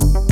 you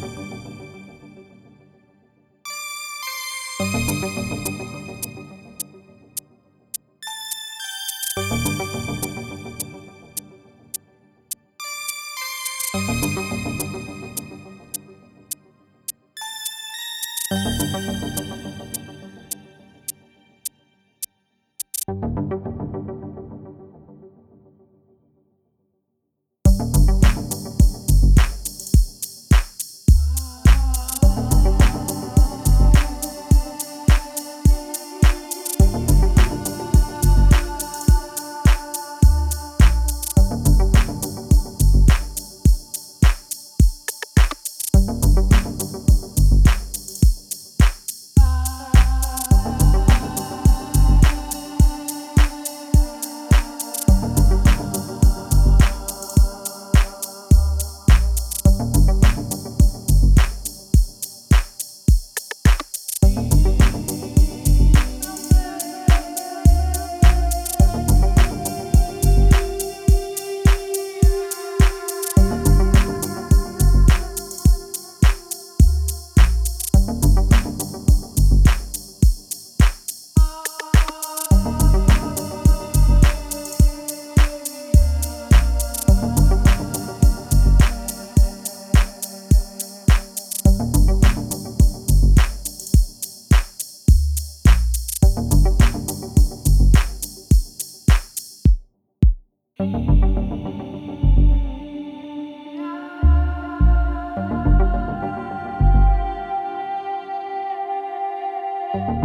thank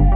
you